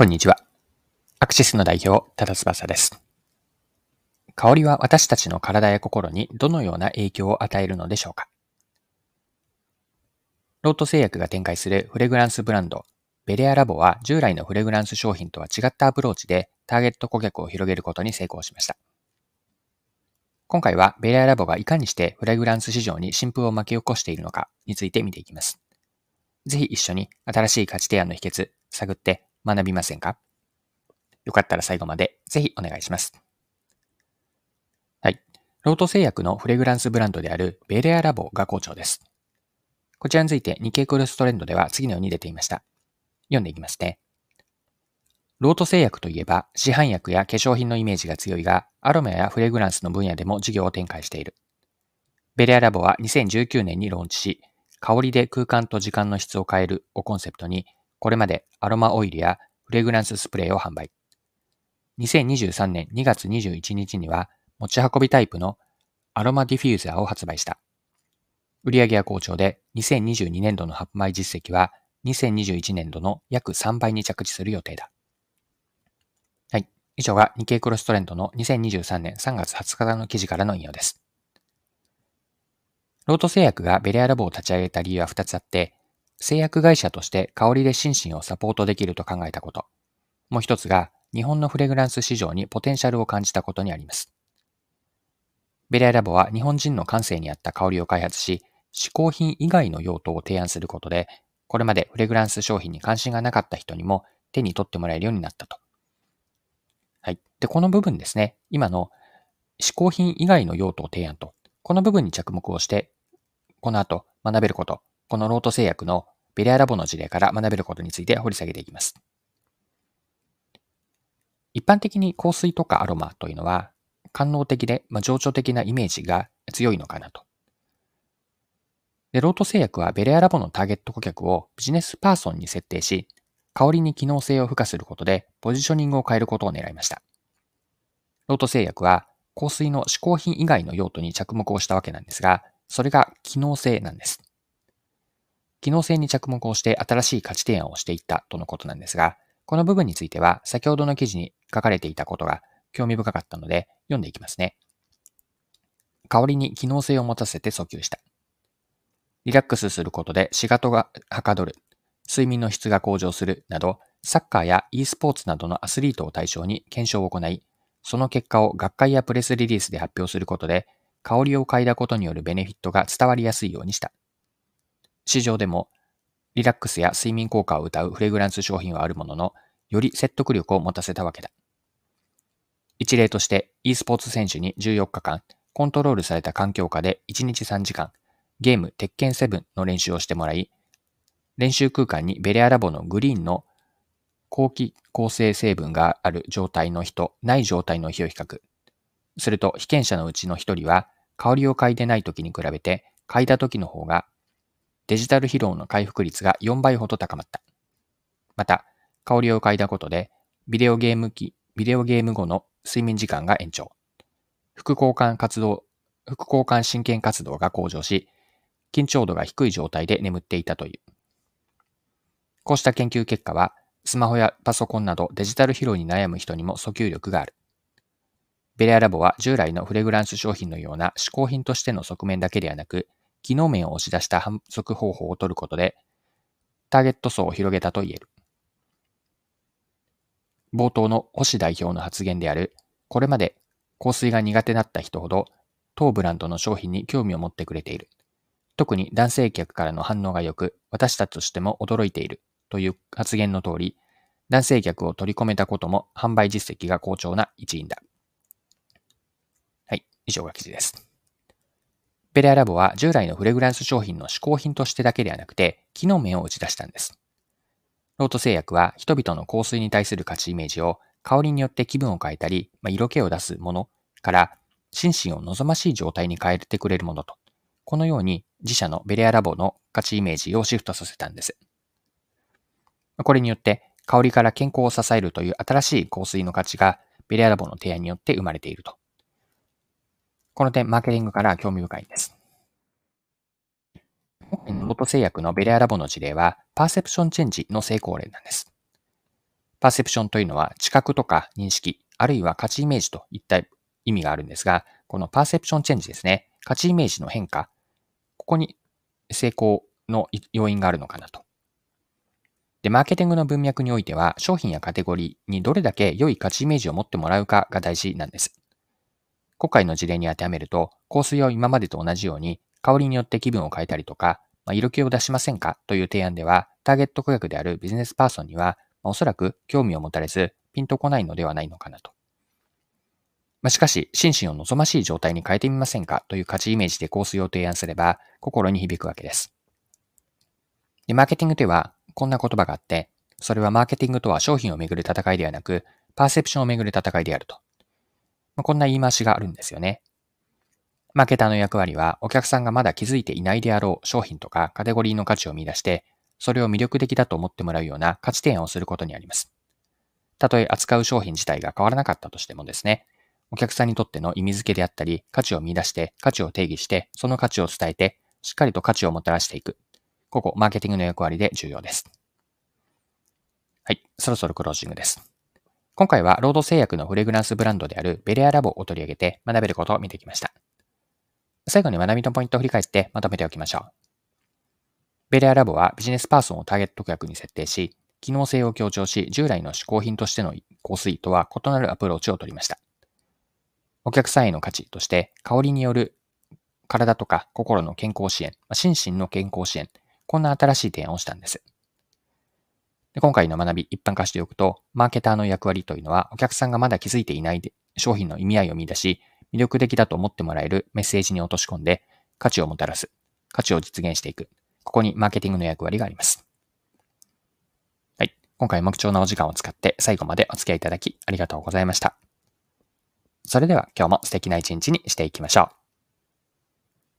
こんにちは。アクシスの代表、ただ翼です。香りは私たちの体や心にどのような影響を与えるのでしょうか？ロート製薬が展開するフレグランスブランド、ベレアラボは従来のフレグランス商品とは違ったアプローチでターゲット顧客を広げることに成功しました。今回はベレアラボがいかにしてフレグランス市場に新風を巻き起こしているのかについて見ていきます。ぜひ一緒に新しい価値提案の秘訣探って学びませんか？よかったら最後までぜひお願いします。はい。ロート製薬のフレグランスブランドであるベレアラボが好調です。こちらについて日経クロストレンドでは次のように出ていました。読んでいきますね。ロート製薬といえば市販薬や化粧品のイメージが強いが、アロマやフレグランスの分野でも事業を展開している。ベレアラボは2019年にローンチし、香りで空間と時間の質を変えるをコンセプトに、これまでアロマオイルやフレグランススプレーを販売。2023年2月21日には持ち運びタイプのアロマディフューザーを発売した。売上は好調で2022年度の販売実績は2021年度の約3倍に着地する予定だ。はい。以上が日経クロストレンドの2023年3月20日の記事からの引用です。ロート製薬がベレアラボを立ち上げた理由は2つあって、製薬会社として香りで心身をサポートできると考えたこと。もう一つが、日本のフレグランス市場にポテンシャルを感じたことにあります。ベレアラボは日本人の感性に合った香りを開発し、嗜好品以外の用途を提案することで、これまでフレグランス商品に関心がなかった人にも手に取ってもらえるようになったと。はい。で、この部分ですね、今の嗜好品以外の用途を提案と、この部分に着目をして、この後学べること、このロート製薬のベレアラボの事例から学べることについて掘り下げていきます。一般的に香水とかアロマというのは、官能的で、まあ、情緒的なイメージが強いのかなと。で、ロート製薬はベレアラボのターゲット顧客をビジネスパーソンに設定し、香りに機能性を付加することでポジショニングを変えることを狙いました。ロート製薬は香水の嗜好品以外の用途に着目をしたわけなんですが、それが機能性なんです。機能性に着目をして新しい価値提案をしていったとのことなんですが、この部分については先ほどの記事に書かれていたことが興味深かったので読んでいきますね。香りに機能性を持たせて訴求した。リラックスすることで仕事がはかどる、睡眠の質が向上するなど、サッカーや e スポーツなどのアスリートを対象に検証を行い、その結果を学会やプレスリリースで発表することで、香りを嗅いだことによるベネフィットが伝わりやすいようにした。市場でもリラックスや睡眠効果を謳うフレグランス商品はあるものの、より説得力を持たせたわけだ。一例として e スポーツ選手に14日間、コントロールされた環境下で1日3時間、ゲーム鉄拳7の練習をしてもらい、練習空間にベレアラボのグリーンの後期構成成分がある状態の日とない状態の日を比較。すると被験者のうちの1人は香りを嗅いでない時に比べて嗅いだ時の方がデジタル疲労の回復率が4倍ほど高まった。また、香りを嗅いだことで、ビデオゲーム機、ビデオゲーム後の睡眠時間が延長。副交感活動、副交感神経活動が向上し、緊張度が低い状態で眠っていたという。こうした研究結果は、スマホやパソコンなどデジタル疲労に悩む人にも訴求力がある。ベレアラボは従来のフレグランス商品のような嗜好品としての側面だけではなく、機能面を押し出した反則方法を取ることで、ターゲット層を広げたと言える。冒頭の星代表の発言である、これまで香水が苦手だった人ほど、当ブランドの商品に興味を持ってくれている。特に男性客からの反応が良く、私たちとしても驚いているという発言の通り、男性客を取り込めたことも販売実績が好調な一因だ。はい、以上が記事です。ペレアラボは従来のフレグランス商品の嗜好品としてだけではなくて、機能面を打ち出したんです。ロート製薬は人々の香水に対する価値イメージを香りによって気分を変えたり、まあ、色気を出すものから心身を望ましい状態に変えてくれるものと、このように自社のベレアラボの価値イメージをシフトさせたんです。これによって香りから健康を支えるという新しい香水の価値がベレアラボの提案によって生まれていると。この点、マーケティングから興味深いです。今回のロト製薬のベレアラボの事例は、パーセプションチェンジの成功例なんです。パーセプションというのは知覚とか認識、あるいは価値イメージといった意味があるんですが、このパーセプションチェンジですね。価値イメージの変化。ここに成功の要因があるのかなと。で、マーケティングの文脈においては、商品やカテゴリーにどれだけ良い価値イメージを持ってもらうかが大事なんです。今回の事例に当てはめると、香水を今までと同じように、香りによって気分を変えたりとか、まあ、色気を出しませんか？という提案では、ターゲット顧客であるビジネスパーソンには、まあ、おそらく興味を持たれず、ピンとこないのではないのかなと。まあ、しかし、心身を望ましい状態に変えてみませんか？という価値イメージで香水を提案すれば、心に響くわけです。で、マーケティングでは、こんな言葉があって、それはマーケティングとは商品をめぐる戦いではなく、パーセプションをめぐる戦いであると。まあ、こんな言い回しがあるんですよね。マーケターの役割は、お客さんがまだ気づいていないであろう商品とかカテゴリーの価値を見出して、それを魅力的だと思ってもらうような価値提案をすることにあります。たとえ扱う商品自体が変わらなかったとしてもですね、お客さんにとっての意味付けであったり、価値を見出して、価値を定義して、その価値を伝えて、しっかりと価値をもたらしていく。ここ、マーケティングの役割で重要です。はい、そろそろクロージングです。今回は、ロード製薬のフレグランスブランドであるベレアラボを取り上げて学べることを見てきました。最後に学びのポイントを振り返ってまとめておきましょう。ベレアラボはビジネスパーソンをターゲット顧客に設定し、機能性を強調し、従来の嗜好品としての香水とは異なるアプローチを取りました。お客さんへの価値として、香りによる体とか心の健康支援、心身の健康支援、こんな新しい提案をしたんです。で今回の学び一般化しておくと、マーケターの役割というのは、お客さんがまだ気づいていないで商品の意味合いを見出し、魅力的だと思ってもらえるメッセージに落とし込んで、価値をもたらす。価値を実現していく。ここにマーケティングの役割があります。はい。今回も貴重なお時間を使って最後までお付き合いいただきありがとうございました。それでは今日も素敵な一日にしていきましょう。